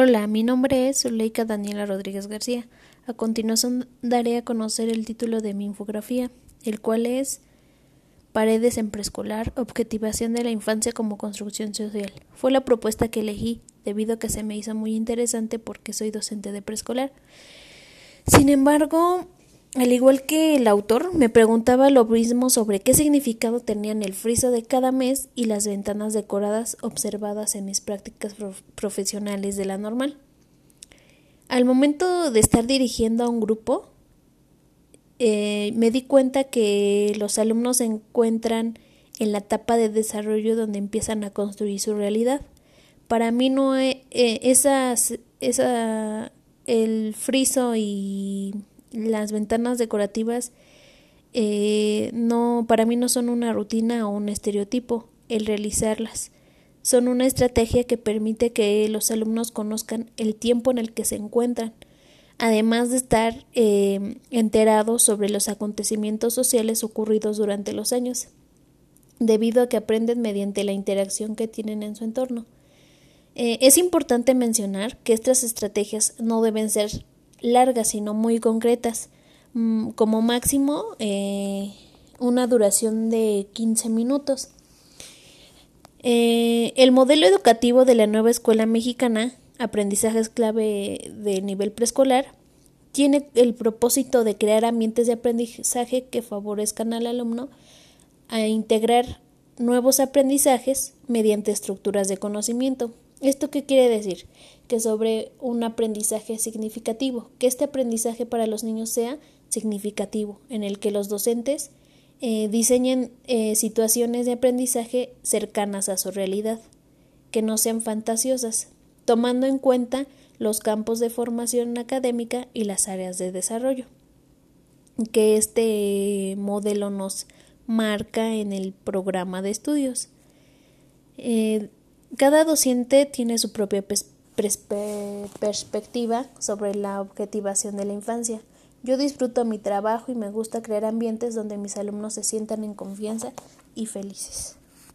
Hola, mi nombre es Zuleika Daniela Rodríguez García. A continuación daré a conocer el título de mi infografía, el cual es Paredes en preescolar, objetivación de la infancia como construcción social. Fue la propuesta que elegí debido a que se me hizo muy interesante porque soy docente de preescolar. Sin embargo, al igual que el autor, me preguntaba lo mismo sobre qué significado tenían el friso de cada mes y las ventanas decoradas observadas en mis prácticas profesionales de la normal. Al momento de estar dirigiendo a un grupo, eh, me di cuenta que los alumnos se encuentran en la etapa de desarrollo donde empiezan a construir su realidad. Para mí no eh, esa, el friso y las ventanas decorativas eh, no para mí no son una rutina o un estereotipo el realizarlas. Son una estrategia que permite que los alumnos conozcan el tiempo en el que se encuentran además de estar eh, enterados sobre los acontecimientos sociales ocurridos durante los años debido a que aprenden mediante la interacción que tienen en su entorno. Eh, es importante mencionar que estas estrategias no deben ser largas, sino muy concretas. Mm, como máximo, eh, una duración de 15 minutos. Eh, el modelo educativo de la nueva escuela mexicana, aprendizajes clave de nivel preescolar, tiene el propósito de crear ambientes de aprendizaje que favorezcan al alumno a integrar nuevos aprendizajes mediante estructuras de conocimiento. ¿Esto qué quiere decir? Que sobre un aprendizaje significativo, que este aprendizaje para los niños sea significativo, en el que los docentes eh, diseñen eh, situaciones de aprendizaje cercanas a su realidad, que no sean fantasiosas, tomando en cuenta los campos de formación académica y las áreas de desarrollo que este modelo nos marca en el programa de estudios. Eh, cada docente tiene su propia perspectiva sobre la objetivación de la infancia. Yo disfruto mi trabajo y me gusta crear ambientes donde mis alumnos se sientan en confianza y felices.